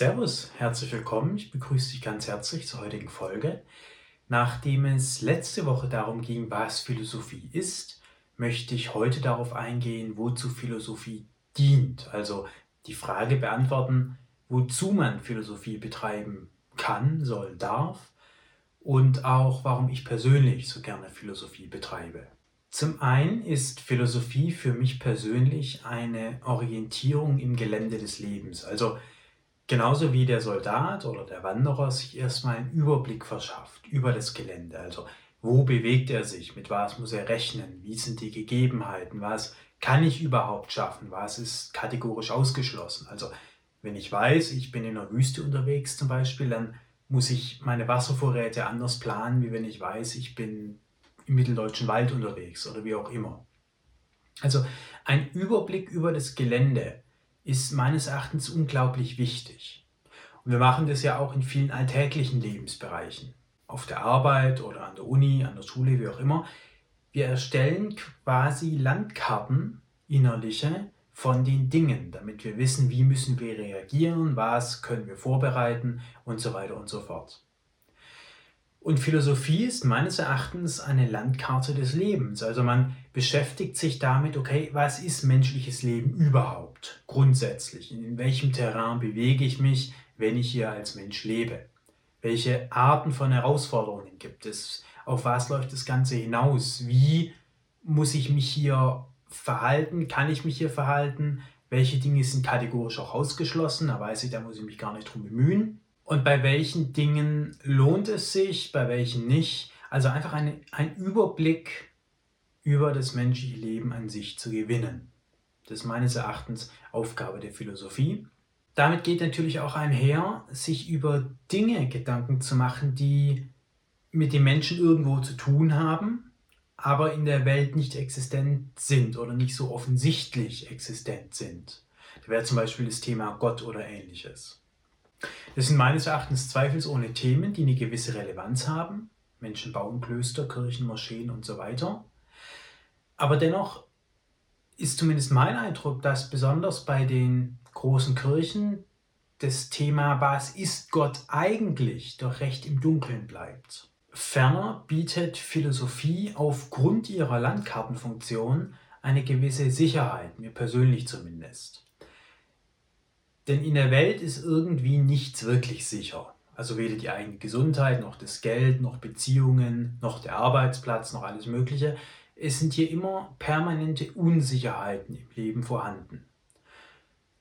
Servus, herzlich willkommen. Ich begrüße dich ganz herzlich zur heutigen Folge. Nachdem es letzte Woche darum ging, was Philosophie ist, möchte ich heute darauf eingehen, wozu Philosophie dient. Also die Frage beantworten, wozu man Philosophie betreiben kann, soll, darf und auch warum ich persönlich so gerne Philosophie betreibe. Zum einen ist Philosophie für mich persönlich eine Orientierung im Gelände des Lebens. Also Genauso wie der Soldat oder der Wanderer sich erstmal einen Überblick verschafft über das Gelände. Also wo bewegt er sich, mit was muss er rechnen, wie sind die Gegebenheiten, was kann ich überhaupt schaffen, was ist kategorisch ausgeschlossen. Also wenn ich weiß, ich bin in der Wüste unterwegs zum Beispiel, dann muss ich meine Wasservorräte anders planen, wie wenn ich weiß, ich bin im mitteldeutschen Wald unterwegs oder wie auch immer. Also ein Überblick über das Gelände ist meines Erachtens unglaublich wichtig. Und wir machen das ja auch in vielen alltäglichen Lebensbereichen. Auf der Arbeit oder an der Uni, an der Schule, wie auch immer. Wir erstellen quasi Landkarten, innerliche, von den Dingen, damit wir wissen, wie müssen wir reagieren, was können wir vorbereiten und so weiter und so fort. Und Philosophie ist meines Erachtens eine Landkarte des Lebens. Also man beschäftigt sich damit, okay, was ist menschliches Leben überhaupt grundsätzlich? In welchem Terrain bewege ich mich, wenn ich hier als Mensch lebe? Welche Arten von Herausforderungen gibt es? Auf was läuft das Ganze hinaus? Wie muss ich mich hier verhalten? Kann ich mich hier verhalten? Welche Dinge sind kategorisch auch ausgeschlossen? Da weiß ich, da muss ich mich gar nicht drum bemühen und bei welchen Dingen lohnt es sich, bei welchen nicht. Also einfach eine, ein Überblick über das menschliche Leben an sich zu gewinnen. Das ist meines Erachtens Aufgabe der Philosophie. Damit geht natürlich auch einher, sich über Dinge Gedanken zu machen, die mit dem Menschen irgendwo zu tun haben, aber in der Welt nicht existent sind oder nicht so offensichtlich existent sind. Da wäre zum Beispiel das Thema Gott oder ähnliches. Das sind meines Erachtens zweifelsohne Themen, die eine gewisse Relevanz haben. Menschen bauen Klöster, Kirchen, Moscheen und so weiter. Aber dennoch ist zumindest mein Eindruck, dass besonders bei den großen Kirchen das Thema, was ist Gott eigentlich, doch recht im Dunkeln bleibt. Ferner bietet Philosophie aufgrund ihrer Landkartenfunktion eine gewisse Sicherheit, mir persönlich zumindest. Denn in der Welt ist irgendwie nichts wirklich sicher. Also weder die eigene Gesundheit, noch das Geld, noch Beziehungen, noch der Arbeitsplatz, noch alles Mögliche. Es sind hier immer permanente Unsicherheiten im Leben vorhanden.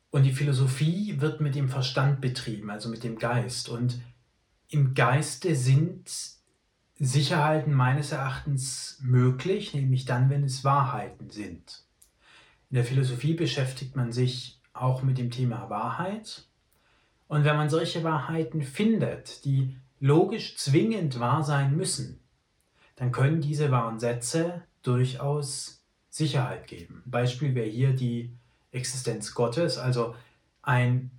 Und die Philosophie wird mit dem Verstand betrieben, also mit dem Geist. Und im Geiste sind Sicherheiten meines Erachtens möglich, nämlich dann, wenn es Wahrheiten sind. In der Philosophie beschäftigt man sich auch mit dem Thema Wahrheit. Und wenn man solche Wahrheiten findet, die logisch zwingend wahr sein müssen, dann können diese wahren Sätze durchaus Sicherheit geben. Beispiel wäre hier die Existenz Gottes, also ein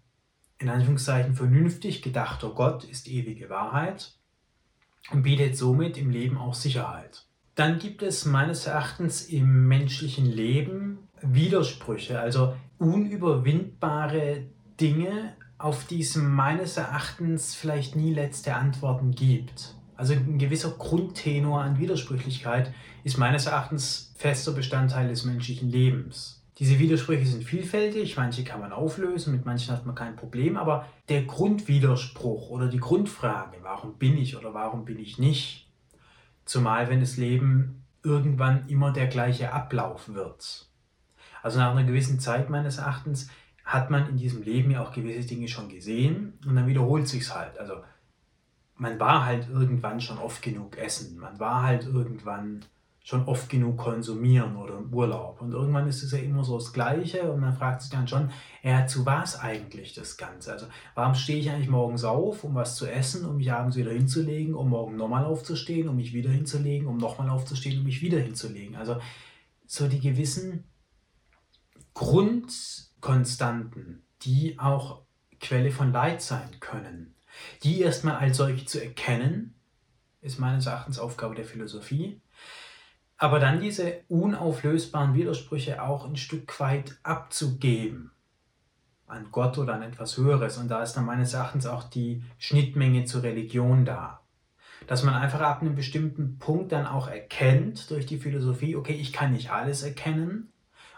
in Anführungszeichen vernünftig gedachter Gott ist ewige Wahrheit und bietet somit im Leben auch Sicherheit. Dann gibt es meines Erachtens im menschlichen Leben Widersprüche, also unüberwindbare Dinge, auf die es meines Erachtens vielleicht nie letzte Antworten gibt. Also ein gewisser Grundtenor an Widersprüchlichkeit ist meines Erachtens fester Bestandteil des menschlichen Lebens. Diese Widersprüche sind vielfältig, manche kann man auflösen, mit manchen hat man kein Problem, aber der Grundwiderspruch oder die Grundfrage, warum bin ich oder warum bin ich nicht, zumal wenn das Leben irgendwann immer der gleiche Ablauf wird, also nach einer gewissen Zeit meines Erachtens hat man in diesem Leben ja auch gewisse Dinge schon gesehen und dann wiederholt sich's halt. Also man war halt irgendwann schon oft genug essen, man war halt irgendwann schon oft genug konsumieren oder im Urlaub. Und irgendwann ist es ja immer so das Gleiche und man fragt sich dann schon, ja, zu was eigentlich das Ganze? Also warum stehe ich eigentlich morgens auf, um was zu essen, um mich abends wieder hinzulegen, um morgen nochmal aufzustehen, um mich wieder hinzulegen, um nochmal aufzustehen, um mich wieder hinzulegen? Also so die gewissen Grundkonstanten, die auch Quelle von Leid sein können. Die erstmal als solche zu erkennen, ist meines Erachtens Aufgabe der Philosophie. Aber dann diese unauflösbaren Widersprüche auch ein Stück weit abzugeben. an Gott oder an etwas Höheres. Und da ist dann meines Erachtens auch die Schnittmenge zur Religion da. Dass man einfach ab einem bestimmten Punkt dann auch erkennt durch die Philosophie, okay, ich kann nicht alles erkennen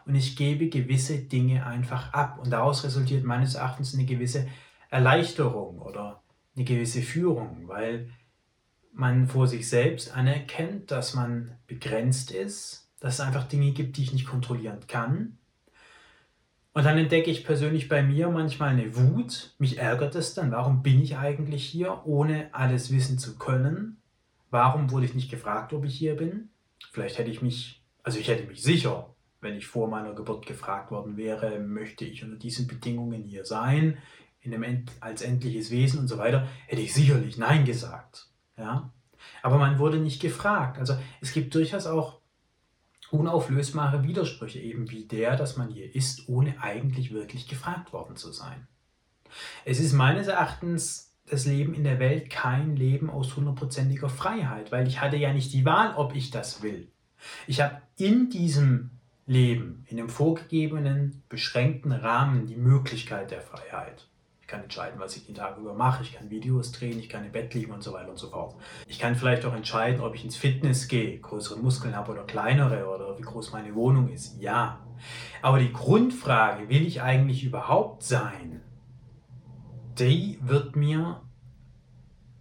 und ich gebe gewisse Dinge einfach ab. Und daraus resultiert meines Erachtens eine gewisse Erleichterung oder eine gewisse Führung, weil man vor sich selbst anerkennt, dass man begrenzt ist, dass es einfach Dinge gibt, die ich nicht kontrollieren kann. Und dann entdecke ich persönlich bei mir manchmal eine Wut. Mich ärgert es dann, warum bin ich eigentlich hier, ohne alles wissen zu können? Warum wurde ich nicht gefragt, ob ich hier bin? Vielleicht hätte ich mich, also ich hätte mich sicher, wenn ich vor meiner Geburt gefragt worden wäre, möchte ich unter diesen Bedingungen hier sein, in einem, als endliches Wesen und so weiter, hätte ich sicherlich Nein gesagt. Ja? Aber man wurde nicht gefragt. Also es gibt durchaus auch unauflösbare Widersprüche, eben wie der, dass man hier ist, ohne eigentlich wirklich gefragt worden zu sein. Es ist meines Erachtens das Leben in der Welt kein Leben aus hundertprozentiger Freiheit, weil ich hatte ja nicht die Wahl, ob ich das will. Ich habe in diesem Leben, in dem vorgegebenen, beschränkten Rahmen die Möglichkeit der Freiheit kann entscheiden, was ich den Tag über mache. Ich kann Videos drehen, ich kann im Bett liegen und so weiter und so fort. Ich kann vielleicht auch entscheiden, ob ich ins Fitness gehe, größere Muskeln habe oder kleinere oder wie groß meine Wohnung ist. Ja. Aber die Grundfrage, will ich eigentlich überhaupt sein, die wird mir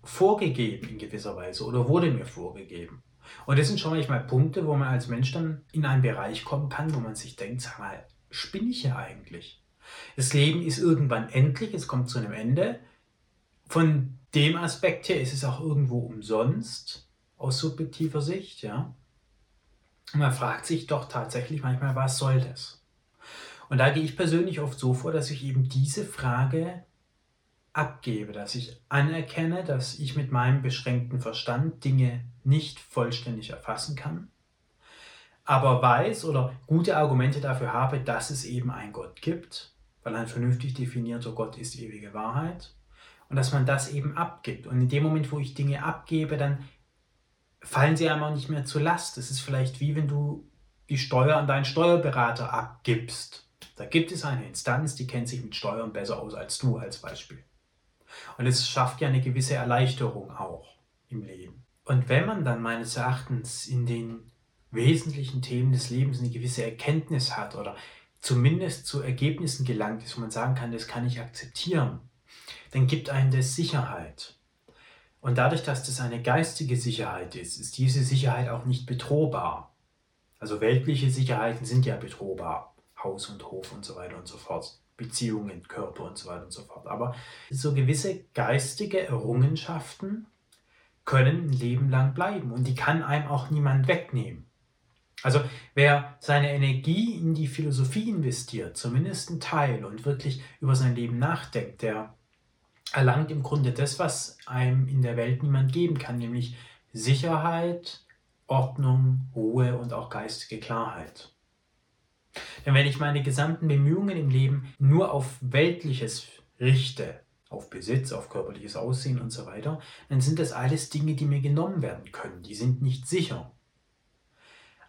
vorgegeben in gewisser Weise oder wurde mir vorgegeben. Und das sind schon manchmal Punkte, wo man als Mensch dann in einen Bereich kommen kann, wo man sich denkt, sag mal, spinne ich hier eigentlich? Das Leben ist irgendwann endlich, es kommt zu einem Ende. Von dem Aspekt her ist es auch irgendwo umsonst, aus subjektiver Sicht, ja. Und man fragt sich doch tatsächlich manchmal, was soll das? Und da gehe ich persönlich oft so vor, dass ich eben diese Frage abgebe, dass ich anerkenne, dass ich mit meinem beschränkten Verstand Dinge nicht vollständig erfassen kann, aber weiß oder gute Argumente dafür habe, dass es eben einen Gott gibt weil ein vernünftig definierter Gott ist ewige Wahrheit. Und dass man das eben abgibt. Und in dem Moment, wo ich Dinge abgebe, dann fallen sie einmal nicht mehr zur Last. Es ist vielleicht wie wenn du die Steuer an deinen Steuerberater abgibst. Da gibt es eine Instanz, die kennt sich mit Steuern besser aus als du als Beispiel. Und es schafft ja eine gewisse Erleichterung auch im Leben. Und wenn man dann meines Erachtens in den wesentlichen Themen des Lebens eine gewisse Erkenntnis hat oder zumindest zu Ergebnissen gelangt ist, wo man sagen kann, das kann ich akzeptieren, dann gibt einem das Sicherheit. Und dadurch, dass das eine geistige Sicherheit ist, ist diese Sicherheit auch nicht bedrohbar. Also weltliche Sicherheiten sind ja bedrohbar. Haus und Hof und so weiter und so fort. Beziehungen, Körper und so weiter und so fort. Aber so gewisse geistige Errungenschaften können ein Leben lang bleiben und die kann einem auch niemand wegnehmen. Also wer seine Energie in die Philosophie investiert, zumindest ein Teil und wirklich über sein Leben nachdenkt, der erlangt im Grunde das, was einem in der Welt niemand geben kann, nämlich Sicherheit, Ordnung, Ruhe und auch geistige Klarheit. Denn wenn ich meine gesamten Bemühungen im Leben nur auf Weltliches richte, auf Besitz, auf körperliches Aussehen und so weiter, dann sind das alles Dinge, die mir genommen werden können. Die sind nicht sicher.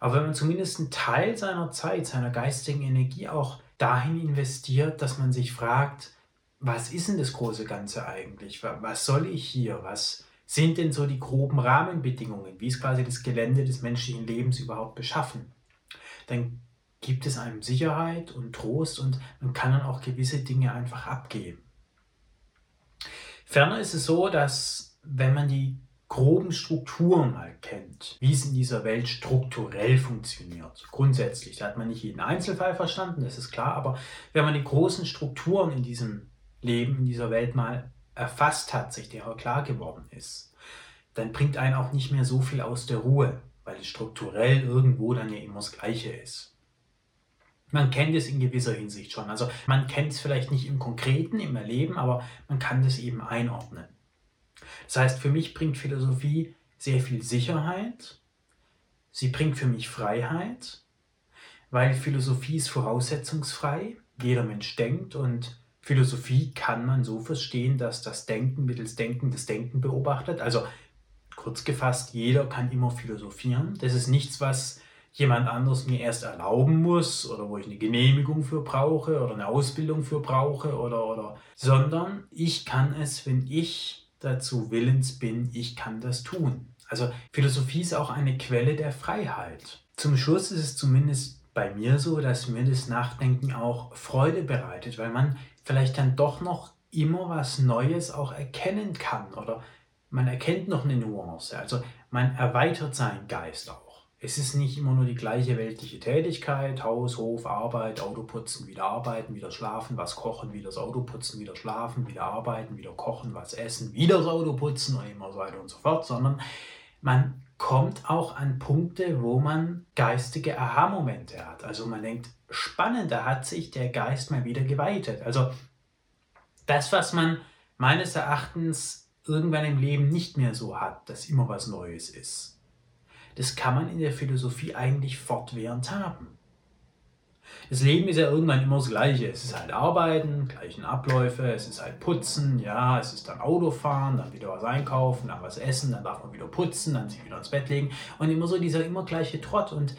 Aber wenn man zumindest einen Teil seiner Zeit, seiner geistigen Energie auch dahin investiert, dass man sich fragt, was ist denn das große Ganze eigentlich? Was soll ich hier? Was sind denn so die groben Rahmenbedingungen? Wie ist quasi das Gelände des menschlichen Lebens überhaupt beschaffen? Dann gibt es einem Sicherheit und Trost und man kann dann auch gewisse Dinge einfach abgeben. Ferner ist es so, dass wenn man die groben Strukturen mal kennt, wie es in dieser Welt strukturell funktioniert. Grundsätzlich, da hat man nicht jeden Einzelfall verstanden, das ist klar, aber wenn man die großen Strukturen in diesem Leben, in dieser Welt mal erfasst hat, sich derer klar geworden ist, dann bringt einen auch nicht mehr so viel aus der Ruhe, weil es strukturell irgendwo dann ja immer das Gleiche ist. Man kennt es in gewisser Hinsicht schon. Also man kennt es vielleicht nicht im Konkreten, im Erleben, aber man kann das eben einordnen. Das heißt, für mich bringt Philosophie sehr viel Sicherheit. Sie bringt für mich Freiheit, weil Philosophie ist voraussetzungsfrei. Jeder Mensch denkt und Philosophie kann man so verstehen, dass das Denken mittels Denken das Denken beobachtet. Also kurz gefasst, jeder kann immer philosophieren. Das ist nichts, was jemand anders mir erst erlauben muss oder wo ich eine Genehmigung für brauche oder eine Ausbildung für brauche oder, oder, sondern ich kann es, wenn ich dazu willens bin, ich kann das tun. Also Philosophie ist auch eine Quelle der Freiheit. Zum Schluss ist es zumindest bei mir so, dass mir das Nachdenken auch Freude bereitet, weil man vielleicht dann doch noch immer was Neues auch erkennen kann oder man erkennt noch eine Nuance. Also man erweitert seinen Geist auch. Es ist nicht immer nur die gleiche weltliche Tätigkeit, Haus, Hof, Arbeit, Auto putzen, wieder arbeiten, wieder schlafen, was kochen, wieder das Auto putzen, wieder schlafen, wieder arbeiten, wieder kochen, was essen, wieder das Auto putzen und immer so weiter und so fort, sondern man kommt auch an Punkte, wo man geistige Aha-Momente hat. Also man denkt, spannend, da hat sich der Geist mal wieder geweitet. Also das, was man meines Erachtens irgendwann im Leben nicht mehr so hat, dass immer was Neues ist das kann man in der Philosophie eigentlich fortwährend haben. Das Leben ist ja irgendwann immer das Gleiche. Es ist halt Arbeiten, gleichen Abläufe, es ist halt Putzen, ja, es ist dann Autofahren, dann wieder was einkaufen, dann was essen, dann darf man wieder putzen, dann sich wieder ins Bett legen und immer so dieser immer gleiche Trott. Und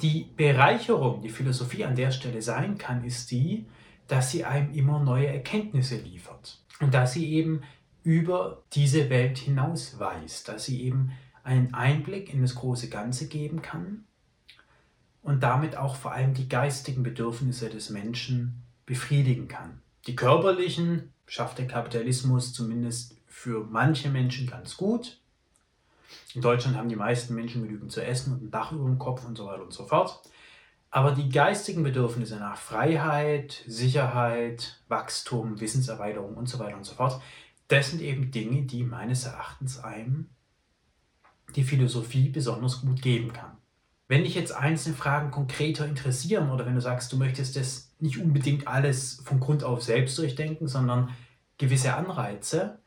die Bereicherung, die Philosophie an der Stelle sein kann, ist die, dass sie einem immer neue Erkenntnisse liefert und dass sie eben über diese Welt hinaus weist, dass sie eben einen Einblick in das große Ganze geben kann und damit auch vor allem die geistigen Bedürfnisse des Menschen befriedigen kann. Die körperlichen schafft der Kapitalismus zumindest für manche Menschen ganz gut. In Deutschland haben die meisten Menschen genügend zu essen und ein Dach über dem Kopf und so weiter und so fort. Aber die geistigen Bedürfnisse nach Freiheit, Sicherheit, Wachstum, Wissenserweiterung und so weiter und so fort, das sind eben Dinge, die meines Erachtens einem die Philosophie besonders gut geben kann. Wenn dich jetzt einzelne Fragen konkreter interessieren oder wenn du sagst, du möchtest das nicht unbedingt alles von Grund auf selbst durchdenken, sondern gewisse Anreize,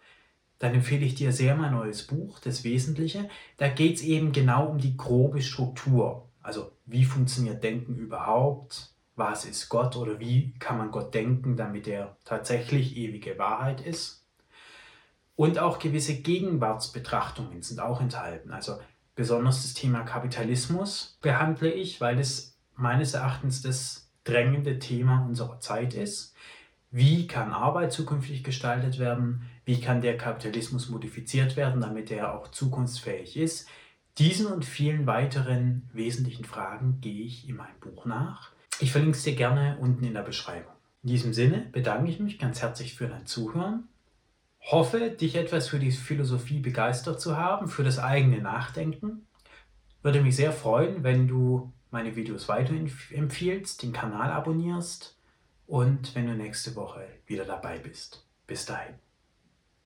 dann empfehle ich dir sehr mein neues Buch, Das Wesentliche. Da geht es eben genau um die grobe Struktur. Also wie funktioniert Denken überhaupt? Was ist Gott oder wie kann man Gott denken, damit er tatsächlich ewige Wahrheit ist? Und auch gewisse Gegenwartsbetrachtungen sind auch enthalten. Also besonders das Thema Kapitalismus behandle ich, weil es meines Erachtens das drängende Thema unserer Zeit ist. Wie kann Arbeit zukünftig gestaltet werden? Wie kann der Kapitalismus modifiziert werden, damit er auch zukunftsfähig ist? Diesen und vielen weiteren wesentlichen Fragen gehe ich in meinem Buch nach. Ich verlinke es dir gerne unten in der Beschreibung. In diesem Sinne bedanke ich mich ganz herzlich für dein Zuhören hoffe, dich etwas für die Philosophie begeistert zu haben, für das eigene Nachdenken. Würde mich sehr freuen, wenn du meine Videos weiterempfiehlst, den Kanal abonnierst und wenn du nächste Woche wieder dabei bist. Bis dahin.